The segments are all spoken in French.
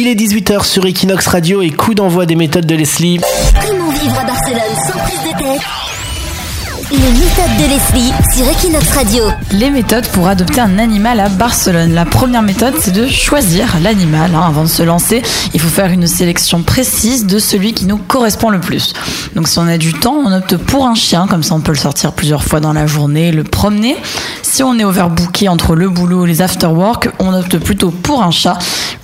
Il est 18h sur Equinox Radio et coup d'envoi des méthodes de Leslie. Comment vivre à Barcelone sans prise de tête Les méthodes de Leslie sur Equinox Radio. Les méthodes pour adopter un animal à Barcelone. La première méthode, c'est de choisir l'animal. hein. Avant de se lancer, il faut faire une sélection précise de celui qui nous correspond le plus. Donc si on a du temps, on opte pour un chien, comme ça on peut le sortir plusieurs fois dans la journée, le promener. Si on est overbooké entre le boulot et les afterwork, on opte plutôt pour un chat,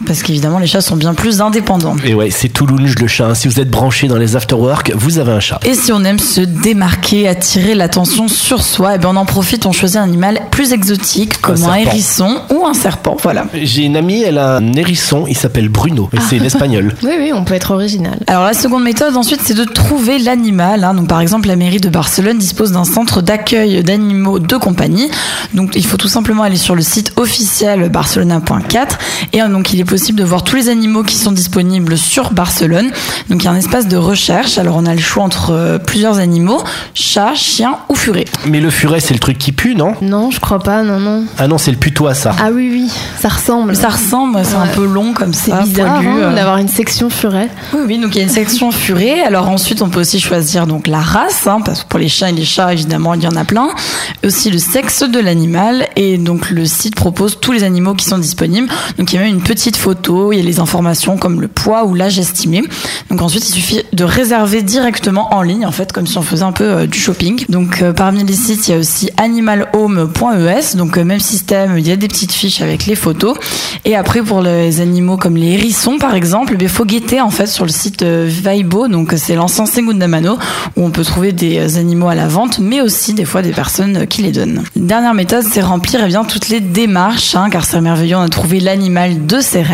parce qu'évidemment les chats sont bien plus indépendants. Et ouais, c'est Toulouse le chat. Si vous êtes branché dans les afterwork, vous avez un chat. Et si on aime se démarquer, attirer l'attention sur soi, et ben on en profite, on choisit un animal plus exotique, comme un, hérisson ou un serpent. Voilà. J'ai une amie, elle a un hérisson, il s'appelle Bruno, et c'est l'espagnol. Oui, oui, on peut être original. Alors la seconde méthode ensuite c'est de trouver l'animal. hein. Donc par exemple la mairie de Barcelone dispose d'un centre d'accueil d'animaux de compagnie. Donc il faut tout simplement aller sur le site officiel barcelona.4 et euh, donc il est possible de voir tous les animaux qui sont disponibles sur Barcelone. Donc il y a un espace de recherche. Alors on a le choix entre euh, plusieurs animaux chat, chien ou furet. Mais le furet, c'est le truc qui pue, non? Non, je crois pas, non, non. Ah non, c'est le putois, ça. Ah oui, oui, ça ressemble. Ça ressemble, c'est un peu long comme ça, C'est bizarre poilu, hein, euh. d'avoir une section furet. Oui, oui, donc il y a une section furet. Alors ensuite, on peut aussi choisir donc la race, hein, parce que pour les chiens et les chats, évidemment, il y en a plein. Aussi le sexe de l'animal. Et donc le site propose tous les animaux qui sont disponibles. Donc il y a même une petite il y a les informations comme le poids ou l'âge estimé. Donc ensuite, il suffit de réserver directement en ligne, en fait, comme si on faisait un peu euh, du shopping. Donc euh, parmi les sites, il y a aussi animalhome.es. Donc euh, même système, il y a des petites fiches avec les photos. Et après, pour les animaux comme les hérissons, par exemple, il faut guetter en fait sur le site Vaibo. Donc c'est l'ensemble Segunda Mano où on peut trouver des animaux à la vente, mais aussi des fois des personnes qui les donnent. Dernière méthode, c'est remplir eh bien toutes les démarches, hein, car c'est merveilleux, on a trouvé l'animal de ses rêves.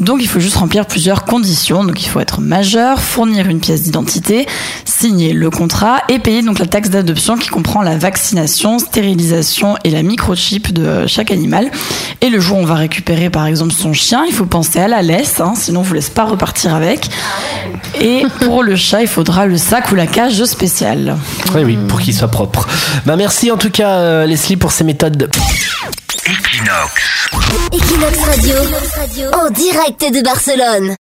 Donc il faut juste remplir plusieurs conditions. Donc il faut être majeur, fournir une pièce d'identité, signer le contrat et payer donc la taxe d'adoption qui comprend la vaccination, stérilisation et la microchip de chaque animal. Et le jour où on va récupérer par exemple son chien, il faut penser à la laisse, hein, sinon on vous laisse pas repartir avec. Et pour le chat, il faudra le sac ou la cage spéciale. Oui, oui, pour qu'il soit propre. Bah merci en tout cas, euh, Leslie, pour ces méthodes. Equinox Radio, en direct de Barcelone.